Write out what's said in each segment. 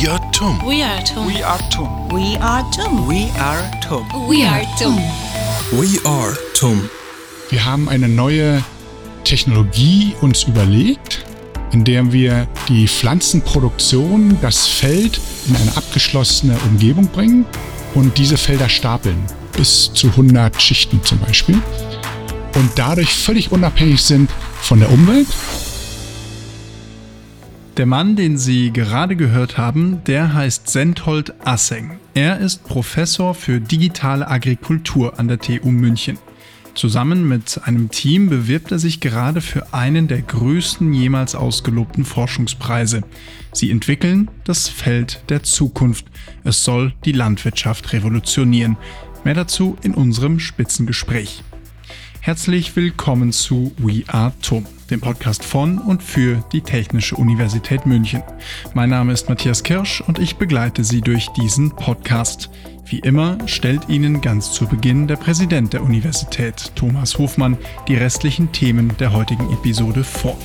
We are TUM. We are TUM. We are TUM. We are TUM. We are TUM. We are TUM. We are TUM. Wir haben eine neue Technologie uns überlegt, in der wir die Pflanzenproduktion, das Feld in eine abgeschlossene Umgebung bringen und diese Felder stapeln, bis zu 100 Schichten zum Beispiel, und dadurch völlig unabhängig sind von der Umwelt Der Mann, den Sie gerade gehört haben, der heißt Senthold Asseng. Er ist Professor für digitale Agrikultur an der TU München. Zusammen mit einem Team bewirbt er sich gerade für einen der größten jemals ausgelobten Forschungspreise. Sie entwickeln das Feld der Zukunft. Es soll die Landwirtschaft revolutionieren. Mehr dazu in unserem Spitzengespräch. Herzlich willkommen zu We Are TUM, dem Podcast von und für die Technische Universität München. Mein Name ist Matthias Kirsch und ich begleite Sie durch diesen Podcast. Wie immer stellt Ihnen ganz zu Beginn der Präsident der Universität, Thomas Hofmann, die restlichen Themen der heutigen Episode vor.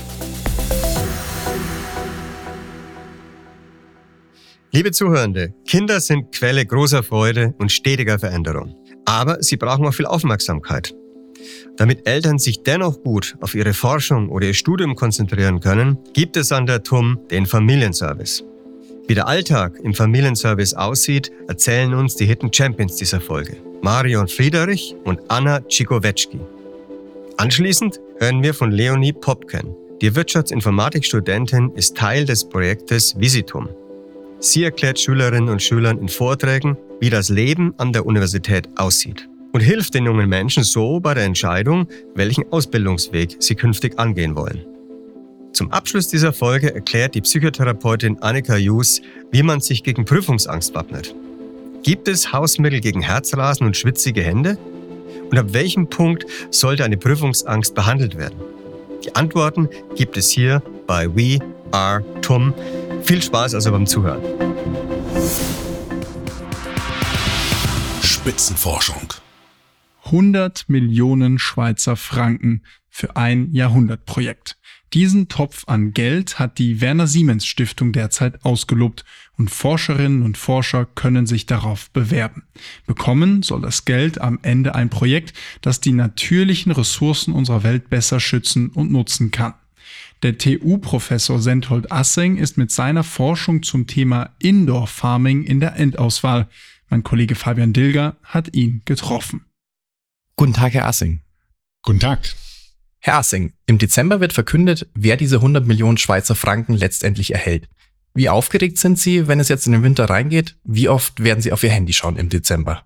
Liebe Zuhörende, Kinder sind Quelle großer Freude und stetiger Veränderung. Aber sie brauchen auch viel Aufmerksamkeit. Damit Eltern sich dennoch gut auf ihre Forschung oder ihr Studium konzentrieren können, gibt es an der TUM den Familienservice. Wie der Alltag im Familienservice aussieht, erzählen uns die Hidden Champions dieser Folge, Marion Friederich und Anna Czikowetschki. Anschließend hören wir von Leonie Popken. Die Wirtschaftsinformatikstudentin ist Teil des Projektes Visitum. Sie erklärt Schülerinnen und Schülern in Vorträgen, wie das Leben an der Universität aussieht und hilft den jungen Menschen so bei der Entscheidung, welchen Ausbildungsweg sie künftig angehen wollen. Zum Abschluss dieser Folge erklärt die Psychotherapeutin Annika Jus, wie man sich gegen Prüfungsangst wappnet. Gibt es Hausmittel gegen Herzrasen und schwitzige Hände? Und ab welchem Punkt sollte eine Prüfungsangst behandelt werden? Die Antworten gibt es hier bei We Are TUM. Viel Spaß also beim Zuhören. Spitzenforschung. 100 Millionen Schweizer Franken für ein Jahrhundertprojekt. Diesen Topf an Geld hat die Werner Siemens Stiftung derzeit ausgelobt und Forscherinnen und Forscher können sich darauf bewerben. Bekommen soll das Geld am Ende ein Projekt, das die natürlichen Ressourcen unserer Welt besser schützen und nutzen kann. Der TU-Professor Senthold Assing ist mit seiner Forschung zum Thema Indoor Farming in der Endauswahl. Mein Kollege Fabian Dilger hat ihn getroffen. Guten Tag, Herr Assing. Guten Tag. Herr Assing, im Dezember wird verkündet, wer diese 100 Millionen Schweizer Franken letztendlich erhält. Wie aufgeregt sind Sie, wenn es jetzt in den Winter reingeht? Wie oft werden Sie auf Ihr Handy schauen im Dezember?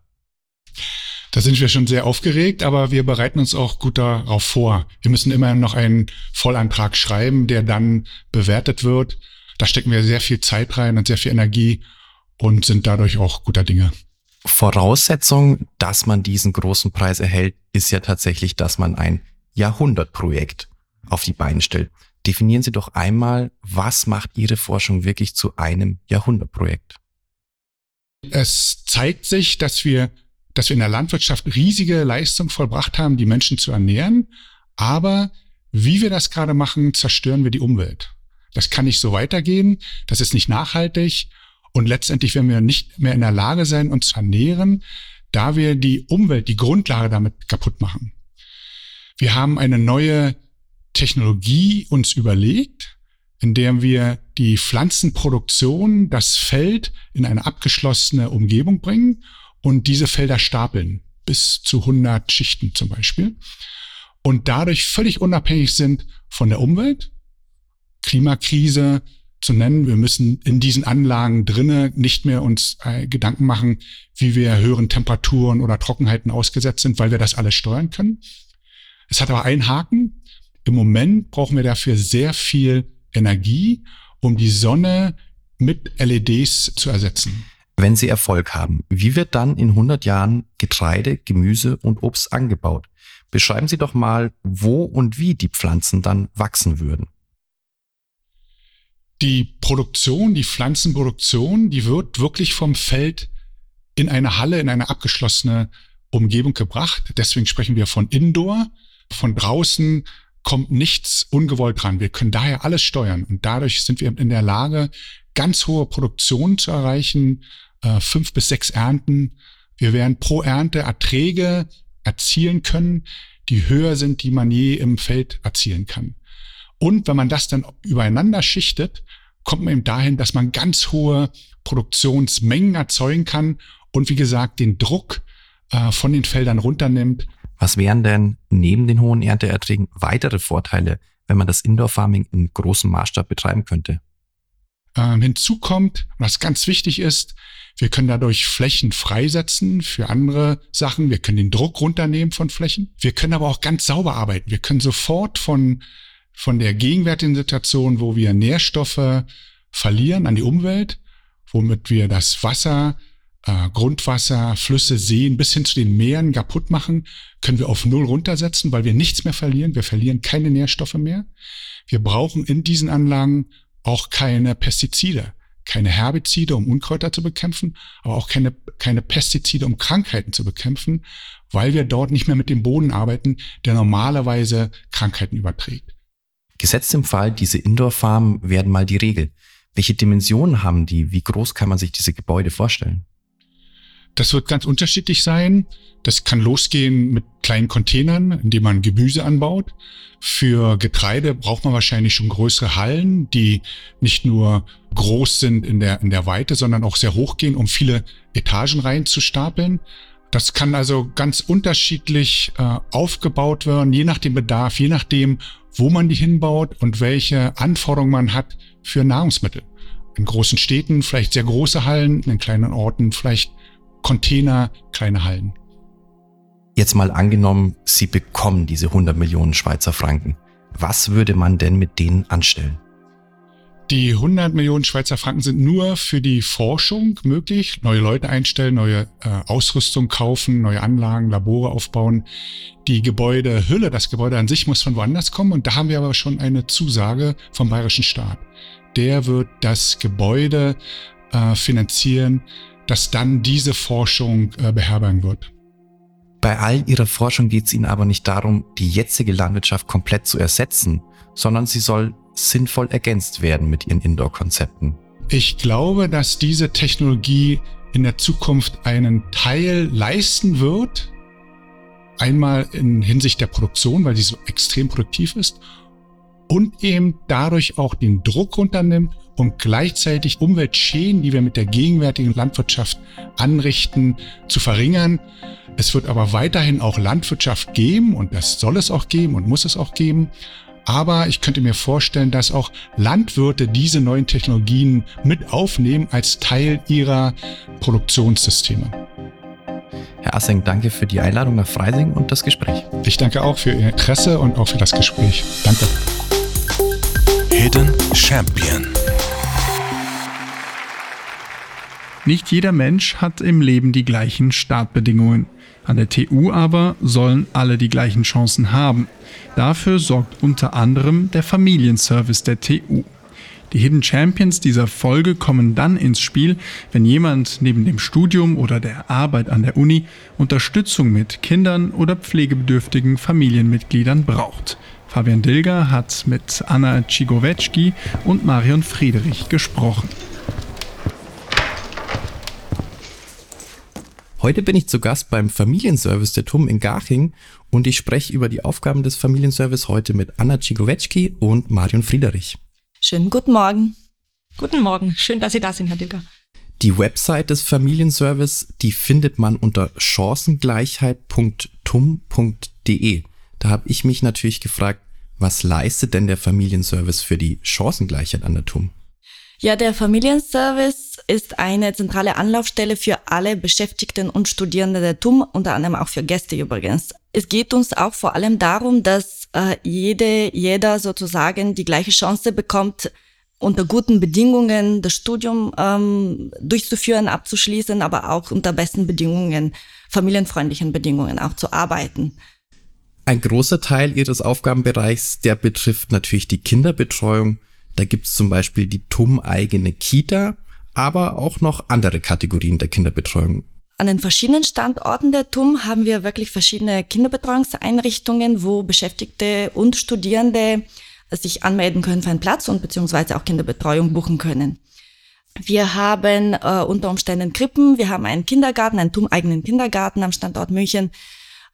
Da sind wir schon sehr aufgeregt, aber wir bereiten uns auch gut darauf vor. Wir müssen immer noch einen Vollantrag schreiben, der dann bewertet wird. Da stecken wir sehr viel Zeit rein und sehr viel Energie und sind dadurch auch guter Dinge. Voraussetzung, dass man diesen großen Preis erhält, ist ja tatsächlich, dass man ein Jahrhundertprojekt auf die Beine stellt. Definieren Sie doch einmal, was macht Ihre Forschung wirklich zu einem Jahrhundertprojekt? Es zeigt sich, dass wir, dass wir in der Landwirtschaft riesige Leistung vollbracht haben, die Menschen zu ernähren. Aber wie wir das gerade machen, zerstören wir die Umwelt. Das kann nicht so weitergehen. Das ist nicht nachhaltig. Und letztendlich werden wir nicht mehr in der Lage sein, uns zu ernähren, da wir die Umwelt, die Grundlage damit kaputt machen. Wir haben eine neue Technologie uns überlegt, in der wir die Pflanzenproduktion, das Feld in eine abgeschlossene Umgebung bringen und diese Felder stapeln, bis zu 100 Schichten zum Beispiel, und dadurch völlig unabhängig sind von der Umwelt, Klimakrise, zu nennen. Wir müssen in diesen Anlagen drinnen nicht mehr uns äh, Gedanken machen, wie wir höheren Temperaturen oder Trockenheiten ausgesetzt sind, weil wir das alles steuern können. Es hat aber einen Haken. Im Moment brauchen wir dafür sehr viel Energie, um die Sonne mit LEDs zu ersetzen. Wenn Sie Erfolg haben, wie wird dann in 100 Jahren Getreide, Gemüse und Obst angebaut? Beschreiben Sie doch mal, wo und wie die Pflanzen dann wachsen würden. Die Produktion, die Pflanzenproduktion, die wird wirklich vom Feld in eine Halle, in eine abgeschlossene Umgebung gebracht. Deswegen sprechen wir von Indoor. Von draußen kommt nichts ungewollt dran. Wir können daher alles steuern und dadurch sind wir in der Lage, ganz hohe Produktion zu erreichen, äh, fünf bis sechs Ernten. Wir werden pro Ernte Erträge erzielen können, die höher sind, die man je im Feld erzielen kann. Und wenn man das dann übereinander schichtet, kommt man eben dahin, dass man ganz hohe Produktionsmengen erzeugen kann und wie gesagt den Druck äh, von den Feldern runternimmt. Was wären denn neben den hohen Ernteerträgen weitere Vorteile, wenn man das Indoor Farming in großem Maßstab betreiben könnte? Ähm, hinzu kommt, was ganz wichtig ist, wir können dadurch Flächen freisetzen für andere Sachen. Wir können den Druck runternehmen von Flächen. Wir können aber auch ganz sauber arbeiten. Wir können sofort von, von der gegenwärtigen Situation, wo wir Nährstoffe verlieren an die Umwelt, womit wir das Wasser, äh, Grundwasser, Flüsse, Seen bis hin zu den Meeren kaputt machen, können wir auf Null runtersetzen, weil wir nichts mehr verlieren. Wir verlieren keine Nährstoffe mehr. Wir brauchen in diesen Anlagen auch keine Pestizide, keine Herbizide, um Unkräuter zu bekämpfen, aber auch keine, keine Pestizide, um Krankheiten zu bekämpfen, weil wir dort nicht mehr mit dem Boden arbeiten, der normalerweise Krankheiten überträgt. Gesetzt im Fall, diese Indoor-Farmen werden mal die Regel. Welche Dimensionen haben die? Wie groß kann man sich diese Gebäude vorstellen? Das wird ganz unterschiedlich sein. Das kann losgehen mit kleinen Containern, in denen man Gemüse anbaut. Für Getreide braucht man wahrscheinlich schon größere Hallen, die nicht nur groß sind in der, in der Weite, sondern auch sehr hoch gehen, um viele Etagen reinzustapeln. Das kann also ganz unterschiedlich äh, aufgebaut werden, je nach dem Bedarf, je nachdem, wo man die hinbaut und welche Anforderungen man hat für Nahrungsmittel. In großen Städten vielleicht sehr große Hallen, in kleinen Orten vielleicht Container, kleine Hallen. Jetzt mal angenommen, Sie bekommen diese 100 Millionen Schweizer Franken. Was würde man denn mit denen anstellen? Die 100 Millionen Schweizer Franken sind nur für die Forschung möglich. Neue Leute einstellen, neue äh, Ausrüstung kaufen, neue Anlagen, Labore aufbauen. Die Gebäudehülle, das Gebäude an sich muss von woanders kommen. Und da haben wir aber schon eine Zusage vom bayerischen Staat. Der wird das Gebäude äh, finanzieren, das dann diese Forschung äh, beherbergen wird. Bei all Ihrer Forschung geht es Ihnen aber nicht darum, die jetzige Landwirtschaft komplett zu ersetzen, sondern sie soll sinnvoll ergänzt werden mit Ihren Indoor-Konzepten. Ich glaube, dass diese Technologie in der Zukunft einen Teil leisten wird. Einmal in Hinsicht der Produktion, weil sie so extrem produktiv ist und eben dadurch auch den Druck runternimmt und gleichzeitig Umweltschäden, die wir mit der gegenwärtigen Landwirtschaft anrichten, zu verringern. Es wird aber weiterhin auch Landwirtschaft geben und das soll es auch geben und muss es auch geben. Aber ich könnte mir vorstellen, dass auch Landwirte diese neuen Technologien mit aufnehmen als Teil ihrer Produktionssysteme. Herr Asseng, danke für die Einladung nach Freising und das Gespräch. Ich danke auch für Ihr Interesse und auch für das Gespräch. Danke. Hidden Champion. Nicht jeder Mensch hat im Leben die gleichen Startbedingungen. An der TU aber sollen alle die gleichen Chancen haben. Dafür sorgt unter anderem der Familienservice der TU. Die Hidden Champions dieser Folge kommen dann ins Spiel, wenn jemand neben dem Studium oder der Arbeit an der Uni Unterstützung mit Kindern oder pflegebedürftigen Familienmitgliedern braucht. Fabian Dilger hat mit Anna Czigowecki und Marion Friedrich gesprochen. Heute bin ich zu Gast beim Familienservice der TUM in Garching und ich spreche über die Aufgaben des Familienservice heute mit Anna Czigowecki und Marion Friederich. Schönen guten Morgen. Guten Morgen, schön, dass Sie da sind, Herr Dilger. Die Website des Familienservice, die findet man unter chancengleichheit.tum.de. Da habe ich mich natürlich gefragt, was leistet denn der Familienservice für die Chancengleichheit an der TUM? Ja, der Familienservice ist eine zentrale Anlaufstelle für alle Beschäftigten und Studierenden der TUM, unter anderem auch für Gäste übrigens. Es geht uns auch vor allem darum, dass äh, jede, jeder sozusagen die gleiche Chance bekommt, unter guten Bedingungen das Studium ähm, durchzuführen, abzuschließen, aber auch unter besten Bedingungen, familienfreundlichen Bedingungen auch zu arbeiten. Ein großer Teil Ihres Aufgabenbereichs, der betrifft natürlich die Kinderbetreuung. Da gibt es zum Beispiel die TUM-eigene Kita, aber auch noch andere Kategorien der Kinderbetreuung. An den verschiedenen Standorten der TUM haben wir wirklich verschiedene Kinderbetreuungseinrichtungen, wo Beschäftigte und Studierende sich anmelden können für einen Platz und beziehungsweise auch Kinderbetreuung buchen können. Wir haben äh, unter Umständen Krippen, wir haben einen Kindergarten, einen TUM-eigenen Kindergarten am Standort München.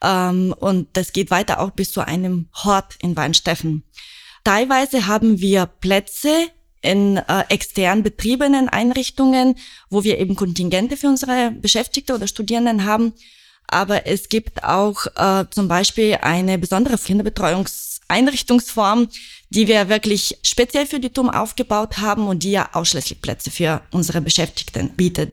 Ähm, und das geht weiter auch bis zu einem Hort in Weinsteffen. Teilweise haben wir Plätze in äh, extern betriebenen Einrichtungen, wo wir eben Kontingente für unsere Beschäftigte oder Studierenden haben. Aber es gibt auch äh, zum Beispiel eine besondere Kinderbetreuungseinrichtungsform, die wir wirklich speziell für die TUM aufgebaut haben und die ja ausschließlich Plätze für unsere Beschäftigten bietet.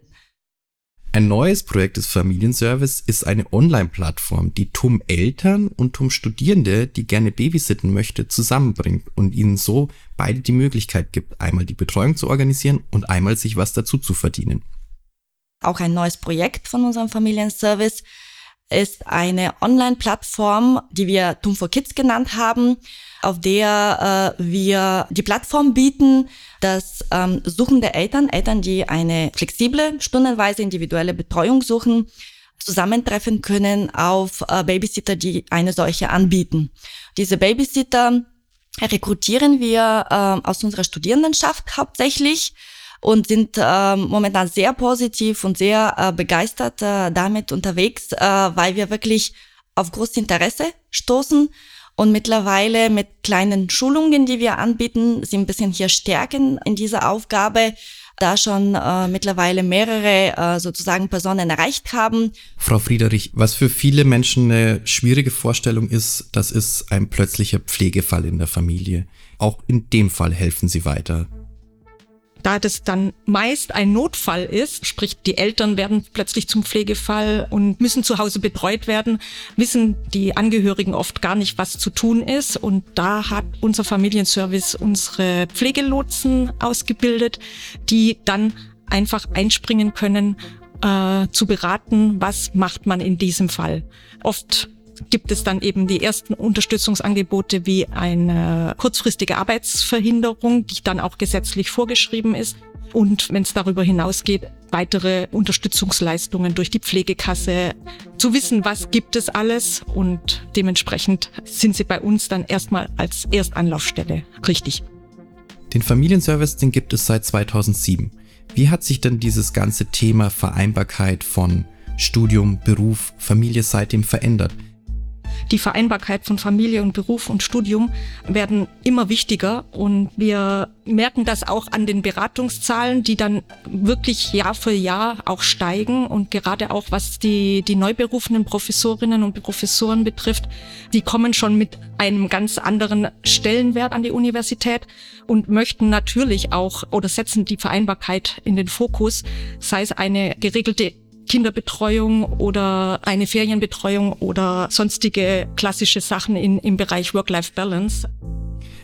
Ein neues Projekt des Familienservice ist eine Online-Plattform, die TUM Eltern und TUM Studierende, die gerne babysitten möchte, zusammenbringt und ihnen so beide die Möglichkeit gibt, einmal die Betreuung zu organisieren und einmal sich was dazu zu verdienen. Auch ein neues Projekt von unserem Familienservice ist eine Online-Plattform, die wir TUM for Kids genannt haben, auf der äh, wir die Plattform bieten, dass ähm, suchende Eltern, Eltern, die eine flexible, stundenweise individuelle Betreuung suchen, zusammentreffen können auf äh, Babysitter, die eine solche anbieten. Diese Babysitter rekrutieren wir äh, aus unserer Studierendenschaft hauptsächlich und sind äh, momentan sehr positiv und sehr äh, begeistert äh, damit unterwegs, äh, weil wir wirklich auf großes Interesse stoßen und mittlerweile mit kleinen Schulungen, die wir anbieten, sie ein bisschen hier stärken in dieser Aufgabe, da schon äh, mittlerweile mehrere äh, sozusagen Personen erreicht haben. Frau Friederich, was für viele Menschen eine schwierige Vorstellung ist, das ist ein plötzlicher Pflegefall in der Familie. Auch in dem Fall helfen Sie weiter. Da das dann meist ein Notfall ist, sprich die Eltern werden plötzlich zum Pflegefall und müssen zu Hause betreut werden, wissen die Angehörigen oft gar nicht, was zu tun ist. Und da hat unser Familienservice unsere Pflegelotsen ausgebildet, die dann einfach einspringen können, äh, zu beraten, was macht man in diesem Fall. Oft gibt es dann eben die ersten Unterstützungsangebote wie eine kurzfristige Arbeitsverhinderung, die dann auch gesetzlich vorgeschrieben ist. Und wenn es darüber hinausgeht, weitere Unterstützungsleistungen durch die Pflegekasse, zu wissen, was gibt es alles und dementsprechend sind sie bei uns dann erstmal als Erstanlaufstelle richtig. Den Familienservice, den gibt es seit 2007. Wie hat sich denn dieses ganze Thema Vereinbarkeit von Studium, Beruf, Familie seitdem verändert? Die Vereinbarkeit von Familie und Beruf und Studium werden immer wichtiger. Und wir merken das auch an den Beratungszahlen, die dann wirklich Jahr für Jahr auch steigen. Und gerade auch was die, die neu berufenen Professorinnen und Professoren betrifft, die kommen schon mit einem ganz anderen Stellenwert an die Universität und möchten natürlich auch oder setzen die Vereinbarkeit in den Fokus, sei es eine geregelte Kinderbetreuung oder eine Ferienbetreuung oder sonstige klassische Sachen in, im Bereich Work-Life-Balance.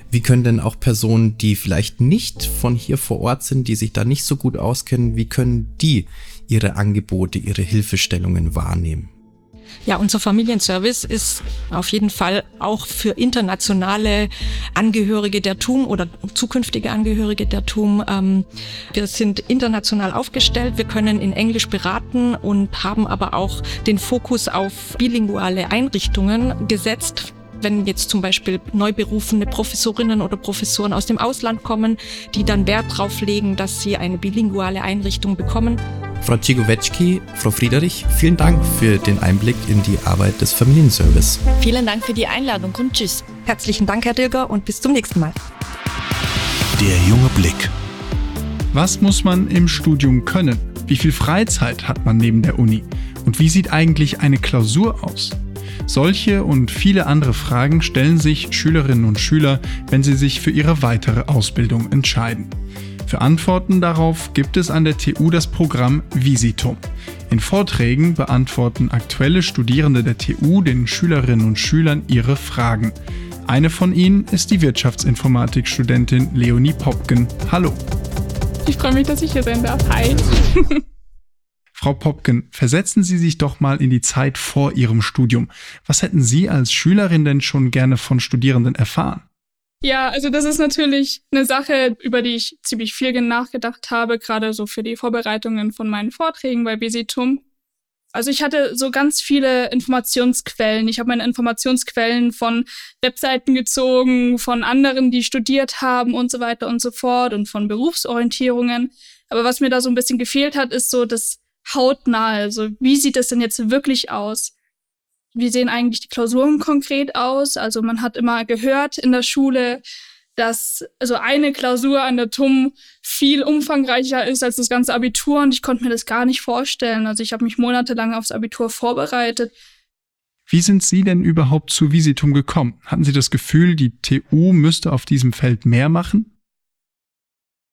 Wie können denn auch Personen, die vielleicht nicht von hier vor Ort sind, die sich da nicht so gut auskennen, wie können die ihre Angebote, ihre Hilfestellungen wahrnehmen? Ja, unser Familienservice ist auf jeden Fall auch für internationale Angehörige der TUM oder zukünftige Angehörige der TUM. Ähm, wir sind international aufgestellt, wir können in Englisch beraten und haben aber auch den Fokus auf bilinguale Einrichtungen gesetzt wenn jetzt zum Beispiel neu berufene Professorinnen oder Professoren aus dem Ausland kommen, die dann Wert darauf legen, dass sie eine bilinguale Einrichtung bekommen, Frau Cigowecki, Frau Friederich, vielen Dank für den Einblick in die Arbeit des Familienservice. Vielen Dank für die Einladung und tschüss. Herzlichen Dank, Herr Dirger, und bis zum nächsten Mal. Der junge Blick. Was muss man im Studium können? Wie viel Freizeit hat man neben der Uni? Und wie sieht eigentlich eine Klausur aus? Solche und viele andere Fragen stellen sich Schülerinnen und Schüler, wenn sie sich für ihre weitere Ausbildung entscheiden. Für Antworten darauf gibt es an der TU das Programm Visitum. In Vorträgen beantworten aktuelle Studierende der TU den Schülerinnen und Schülern ihre Fragen. Eine von ihnen ist die Wirtschaftsinformatik-Studentin Leonie Popken. Hallo. Ich freue mich, dass ich hier sein darf. Hi. Frau Popken, versetzen Sie sich doch mal in die Zeit vor Ihrem Studium. Was hätten Sie als Schülerin denn schon gerne von Studierenden erfahren? Ja, also das ist natürlich eine Sache, über die ich ziemlich viel nachgedacht habe, gerade so für die Vorbereitungen von meinen Vorträgen bei Visitum. Also ich hatte so ganz viele Informationsquellen. Ich habe meine Informationsquellen von Webseiten gezogen, von anderen, die studiert haben und so weiter und so fort und von Berufsorientierungen. Aber was mir da so ein bisschen gefehlt hat, ist so das hautnahe. Also wie sieht es denn jetzt wirklich aus? Wie sehen eigentlich die Klausuren konkret aus? Also man hat immer gehört in der Schule, dass also eine Klausur an der TUM viel umfangreicher ist als das ganze Abitur und ich konnte mir das gar nicht vorstellen. Also ich habe mich monatelang aufs Abitur vorbereitet. Wie sind Sie denn überhaupt zu Visitum gekommen? Hatten Sie das Gefühl, die TU müsste auf diesem Feld mehr machen?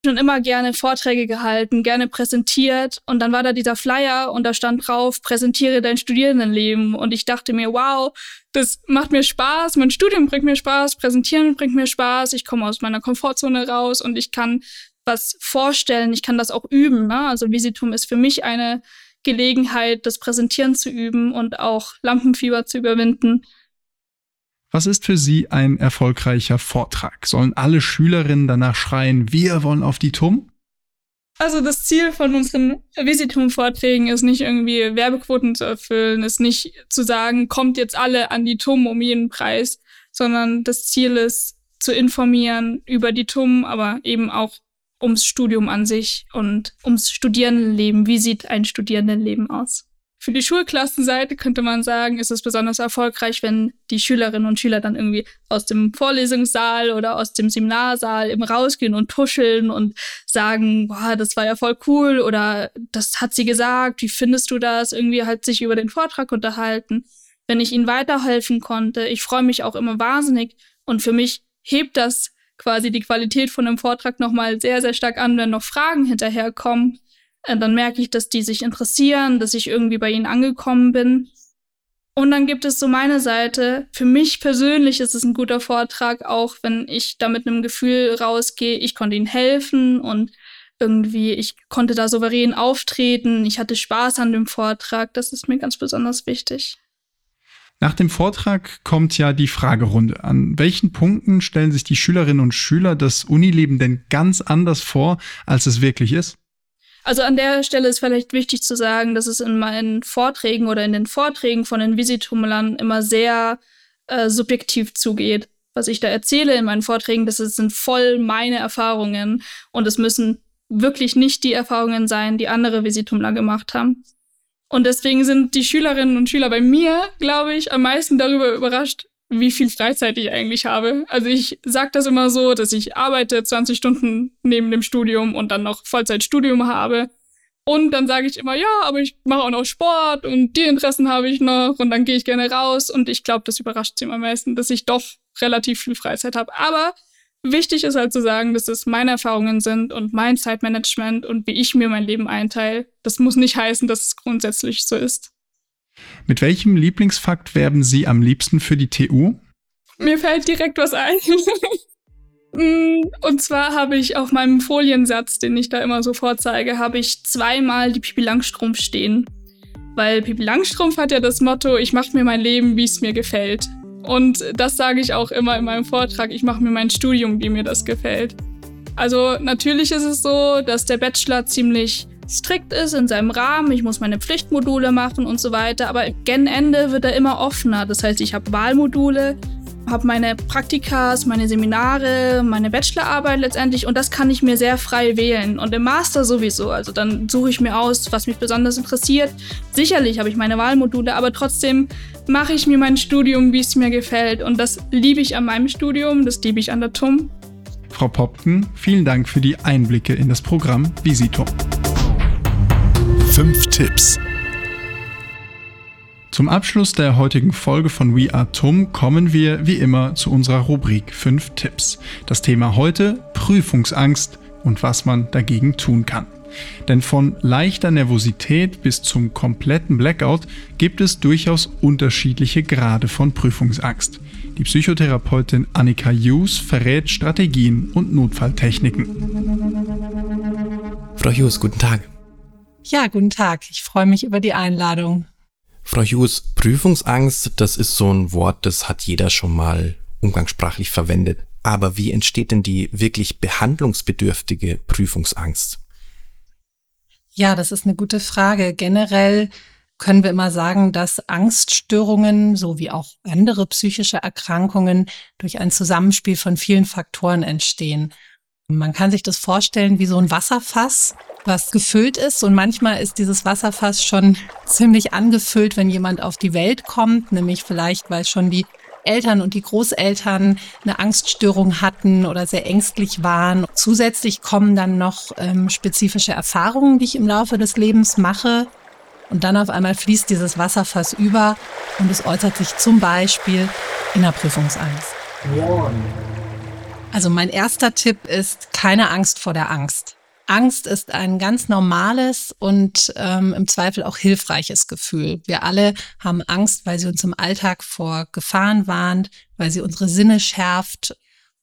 Schon immer gerne Vorträge gehalten, gerne präsentiert und dann war da dieser Flyer und da stand drauf, präsentiere dein Studierendenleben und ich dachte mir, wow, das macht mir Spaß, mein Studium bringt mir Spaß, präsentieren bringt mir Spaß, ich komme aus meiner Komfortzone raus und ich kann was vorstellen, ich kann das auch üben. Ne? Also Visitum ist für mich eine Gelegenheit, das Präsentieren zu üben und auch Lampenfieber zu überwinden. Was ist für Sie ein erfolgreicher Vortrag? Sollen alle Schülerinnen danach schreien, wir wollen auf die TUM? Also das Ziel von unseren Visitum-Vorträgen ist nicht irgendwie Werbequoten zu erfüllen, ist nicht zu sagen, kommt jetzt alle an die TUM um jeden Preis, sondern das Ziel ist zu informieren über die TUM, aber eben auch ums Studium an sich und ums Studierendenleben. Wie sieht ein Studierendenleben aus? Für die Schulklassenseite könnte man sagen, ist es besonders erfolgreich, wenn die Schülerinnen und Schüler dann irgendwie aus dem Vorlesungssaal oder aus dem Seminarsaal eben rausgehen und tuscheln und sagen, boah, das war ja voll cool oder das hat sie gesagt, wie findest du das? Irgendwie halt sich über den Vortrag unterhalten. Wenn ich ihnen weiterhelfen konnte, ich freue mich auch immer wahnsinnig und für mich hebt das quasi die Qualität von einem Vortrag nochmal sehr, sehr stark an, wenn noch Fragen hinterherkommen dann merke ich, dass die sich interessieren, dass ich irgendwie bei ihnen angekommen bin. Und dann gibt es so meine Seite. Für mich persönlich ist es ein guter Vortrag, auch wenn ich da mit einem Gefühl rausgehe, ich konnte ihnen helfen und irgendwie, ich konnte da souverän auftreten, ich hatte Spaß an dem Vortrag. Das ist mir ganz besonders wichtig. Nach dem Vortrag kommt ja die Fragerunde. An welchen Punkten stellen sich die Schülerinnen und Schüler das Unileben denn ganz anders vor, als es wirklich ist? Also an der Stelle ist vielleicht wichtig zu sagen, dass es in meinen Vorträgen oder in den Vorträgen von den Visitumlern immer sehr äh, subjektiv zugeht. Was ich da erzähle in meinen Vorträgen, das sind voll meine Erfahrungen und es müssen wirklich nicht die Erfahrungen sein, die andere Visitumler gemacht haben. Und deswegen sind die Schülerinnen und Schüler bei mir, glaube ich, am meisten darüber überrascht, wie viel Freizeit ich eigentlich habe. Also ich sage das immer so, dass ich arbeite 20 Stunden neben dem Studium und dann noch Vollzeitstudium habe. Und dann sage ich immer, ja, aber ich mache auch noch Sport und die Interessen habe ich noch und dann gehe ich gerne raus. Und ich glaube, das überrascht sie am meisten, dass ich doch relativ viel Freizeit habe. Aber wichtig ist halt zu sagen, dass es meine Erfahrungen sind und mein Zeitmanagement und wie ich mir mein Leben einteile. Das muss nicht heißen, dass es grundsätzlich so ist. Mit welchem Lieblingsfakt werben Sie am liebsten für die TU? Mir fällt direkt was ein. Mm, und zwar habe ich auf meinem Foliensatz, den ich da immer so vorzeige, habe ich zweimal die Pipi Langstrumpf stehen. Weil Pipi Langstrumpf hat ja das Motto, ich mache mir mein Leben, wie es mir gefällt. Und das sage ich auch immer in meinem Vortrag, ich mache mir mein Studium, wie mir das gefällt. Also natürlich ist es so, dass der Bachelor ziemlich strikt ist in seinem Rahmen, ich muss meine Pflichtmodule machen und so weiter, aber gen Ende wird er immer offener. Das heißt, ich habe Wahlmodule, habe meine Praktikas, meine Seminare, meine Bachelorarbeit letztendlich und das kann ich mir sehr frei wählen und im Master sowieso. Also dann suche ich mir aus, was mich besonders interessiert. Sicherlich habe ich meine Wahlmodule, aber trotzdem mache ich mir mein Studium, wie es mir gefällt und das liebe ich an meinem Studium, das liebe ich an der TUM. Frau Popken, vielen Dank für die Einblicke in das Programm Visitum. Fünf Tipps. Zum Abschluss der heutigen Folge von We Are TUM kommen wir wie immer zu unserer Rubrik 5 Tipps. Das Thema heute Prüfungsangst und was man dagegen tun kann. Denn von leichter Nervosität bis zum kompletten Blackout gibt es durchaus unterschiedliche Grade von Prüfungsangst. Die Psychotherapeutin Annika Hughes verrät Strategien und Notfalltechniken. Frau Hughes, guten Tag. Ja, guten Tag. Ich freue mich über die Einladung. Frau Hughes, Prüfungsangst, das ist so ein Wort, das hat jeder schon mal umgangssprachlich verwendet. Aber wie entsteht denn die wirklich behandlungsbedürftige Prüfungsangst? Ja, das ist eine gute Frage. Generell können wir immer sagen, dass Angststörungen sowie auch andere psychische Erkrankungen durch ein Zusammenspiel von vielen Faktoren entstehen. Man kann sich das vorstellen wie so ein Wasserfass, was gefüllt ist. Und manchmal ist dieses Wasserfass schon ziemlich angefüllt, wenn jemand auf die Welt kommt, nämlich vielleicht, weil schon die Eltern und die Großeltern eine Angststörung hatten oder sehr ängstlich waren. Zusätzlich kommen dann noch ähm, spezifische Erfahrungen, die ich im Laufe des Lebens mache. Und dann auf einmal fließt dieses Wasserfass über und es äußert sich zum Beispiel in der Prüfungsangst. Also mein erster Tipp ist keine Angst vor der Angst. Angst ist ein ganz normales und ähm, im Zweifel auch hilfreiches Gefühl. Wir alle haben Angst, weil sie uns im Alltag vor Gefahren warnt, weil sie unsere Sinne schärft.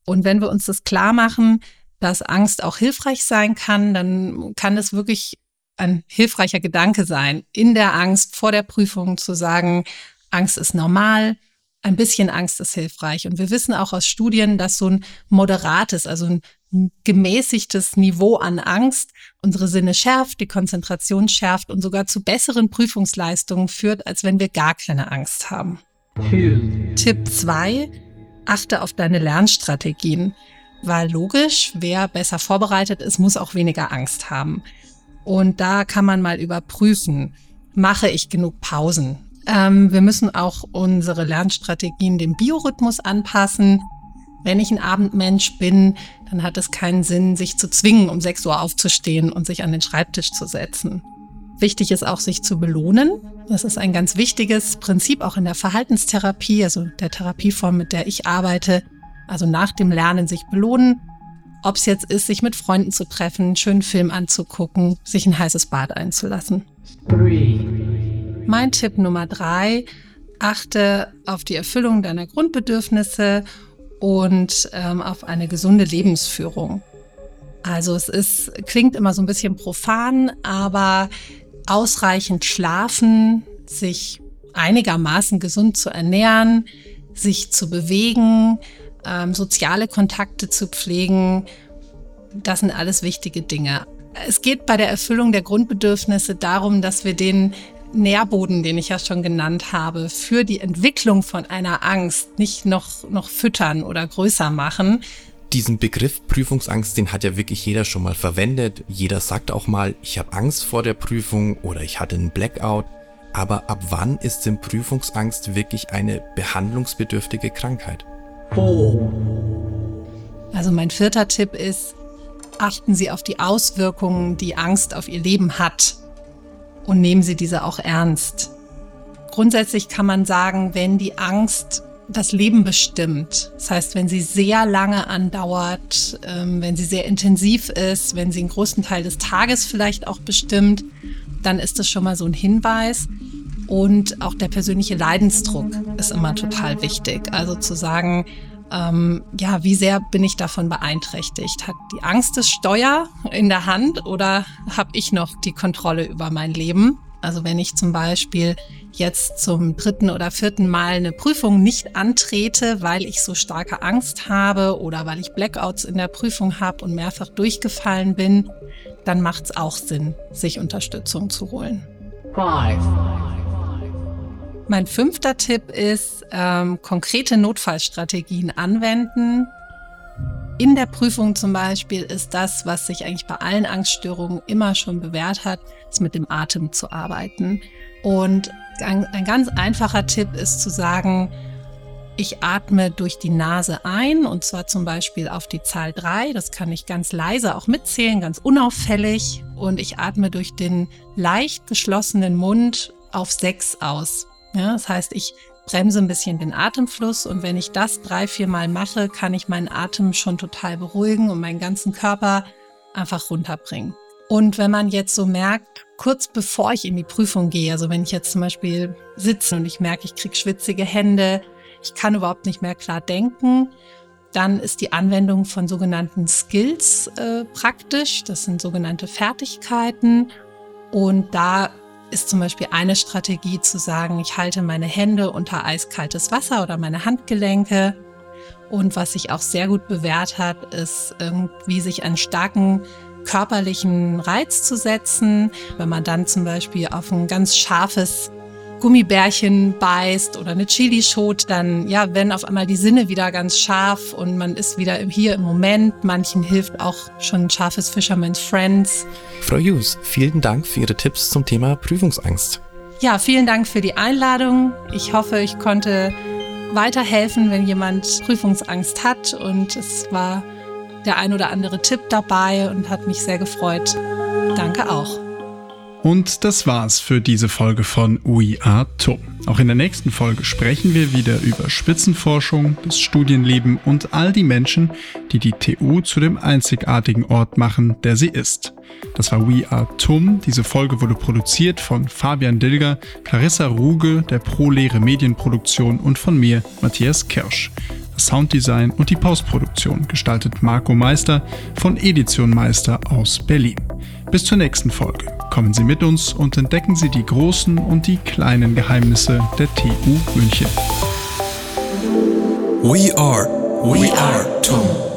Und wenn wir uns das klar machen, dass Angst auch hilfreich sein kann, dann kann es wirklich ein hilfreicher Gedanke sein, in der Angst vor der Prüfung zu sagen, Angst ist normal, ein bisschen Angst ist hilfreich. Und wir wissen auch aus Studien, dass so ein moderates, also ein gemäßigtes Niveau an Angst unsere Sinne schärft, die Konzentration schärft und sogar zu besseren Prüfungsleistungen führt, als wenn wir gar keine Angst haben. Tipp 2. Achte auf deine Lernstrategien, weil logisch, wer besser vorbereitet ist, muss auch weniger Angst haben. Und da kann man mal überprüfen, mache ich genug Pausen? Ähm, wir müssen auch unsere Lernstrategien dem Biorhythmus anpassen. Wenn ich ein Abendmensch bin, dann hat es keinen Sinn, sich zu zwingen, um 6 Uhr aufzustehen und sich an den Schreibtisch zu setzen. Wichtig ist auch, sich zu belohnen. Das ist ein ganz wichtiges Prinzip auch in der Verhaltenstherapie, also der Therapieform, mit der ich arbeite. Also nach dem Lernen sich belohnen. Ob es jetzt ist, sich mit Freunden zu treffen, einen schönen Film anzugucken, sich ein heißes Bad einzulassen. Mein Tipp Nummer drei, achte auf die Erfüllung deiner Grundbedürfnisse und ähm, auf eine gesunde Lebensführung. Also es ist, klingt immer so ein bisschen profan, aber ausreichend schlafen, sich einigermaßen gesund zu ernähren, sich zu bewegen, ähm, soziale Kontakte zu pflegen, das sind alles wichtige Dinge. Es geht bei der Erfüllung der Grundbedürfnisse darum, dass wir den Nährboden, den ich ja schon genannt habe, für die Entwicklung von einer Angst nicht noch, noch füttern oder größer machen. Diesen Begriff Prüfungsangst, den hat ja wirklich jeder schon mal verwendet. Jeder sagt auch mal, ich habe Angst vor der Prüfung oder ich hatte einen Blackout. Aber ab wann ist denn Prüfungsangst wirklich eine behandlungsbedürftige Krankheit? Also mein vierter Tipp ist, achten Sie auf die Auswirkungen, die Angst auf Ihr Leben hat und nehmen Sie diese auch ernst. Grundsätzlich kann man sagen, wenn die Angst das Leben bestimmt, das heißt, wenn sie sehr lange andauert, ähm, wenn sie sehr intensiv ist, wenn sie einen großen Teil des Tages vielleicht auch bestimmt, dann ist das schon mal so ein Hinweis. Und auch der persönliche Leidensdruck ist immer total wichtig. Also zu sagen, ähm, ja, wie sehr bin ich davon beeinträchtigt? Hat die Angst das Steuer in der Hand oder habe ich noch die Kontrolle über mein Leben? Also wenn ich zum Beispiel jetzt zum dritten oder vierten Mal eine Prüfung nicht antrete, weil ich so starke Angst habe oder weil ich Blackouts in der Prüfung habe und mehrfach durchgefallen bin, dann macht es auch Sinn, sich Unterstützung zu holen. Five. Mein fünfter Tipp ist, ähm, konkrete Notfallstrategien anwenden. In der Prüfung zum Beispiel ist das, was sich eigentlich bei allen Angststörungen immer schon bewährt hat, ist mit dem Atem zu arbeiten. Und ein, ein ganz einfacher Tipp ist zu sagen, ich atme durch die Nase ein und zwar zum Beispiel auf die Zahl drei. Das kann ich ganz leise auch mitzählen, ganz unauffällig. Und ich atme durch den leicht geschlossenen Mund auf sechs aus. Ja, das heißt, ich bremse ein bisschen den Atemfluss und wenn ich das drei, vier Mal mache, kann ich meinen Atem schon total beruhigen und meinen ganzen Körper einfach runterbringen. Und wenn man jetzt so merkt, kurz bevor ich in die Prüfung gehe, also wenn ich jetzt zum Beispiel sitze und ich merke, ich kriege schwitzige Hände, ich kann überhaupt nicht mehr klar denken, dann ist die Anwendung von sogenannten Skills äh, praktisch. Das sind sogenannte Fertigkeiten. Und da ist zum Beispiel eine Strategie zu sagen, ich halte meine Hände unter eiskaltes Wasser oder meine Handgelenke. Und was sich auch sehr gut bewährt hat, ist irgendwie sich einen starken körperlichen Reiz zu setzen. Wenn man dann zum Beispiel auf ein ganz scharfes Gummibärchen beißt oder eine Chilischot, dann ja, werden auf einmal die Sinne wieder ganz scharf und man ist wieder hier im Moment. Manchen hilft auch schon scharfes Fisherman's Friends. Frau Hughes, vielen Dank für Ihre Tipps zum Thema Prüfungsangst. Ja, vielen Dank für die Einladung. Ich hoffe, ich konnte weiterhelfen, wenn jemand Prüfungsangst hat und es war der ein oder andere Tipp dabei und hat mich sehr gefreut. Danke auch. Und das war's für diese Folge von We Are TUM. Auch in der nächsten Folge sprechen wir wieder über Spitzenforschung, das Studienleben und all die Menschen, die die TU zu dem einzigartigen Ort machen, der sie ist. Das war We Are TUM. Diese Folge wurde produziert von Fabian Dilger, Clarissa Ruge, der Pro-Lehre Medienproduktion und von mir, Matthias Kirsch. Das Sounddesign und die Postproduktion gestaltet Marco Meister von Edition Meister aus Berlin. Bis zur nächsten Folge. Kommen Sie mit uns und entdecken Sie die großen und die kleinen Geheimnisse der TU München. We are, we are TUM.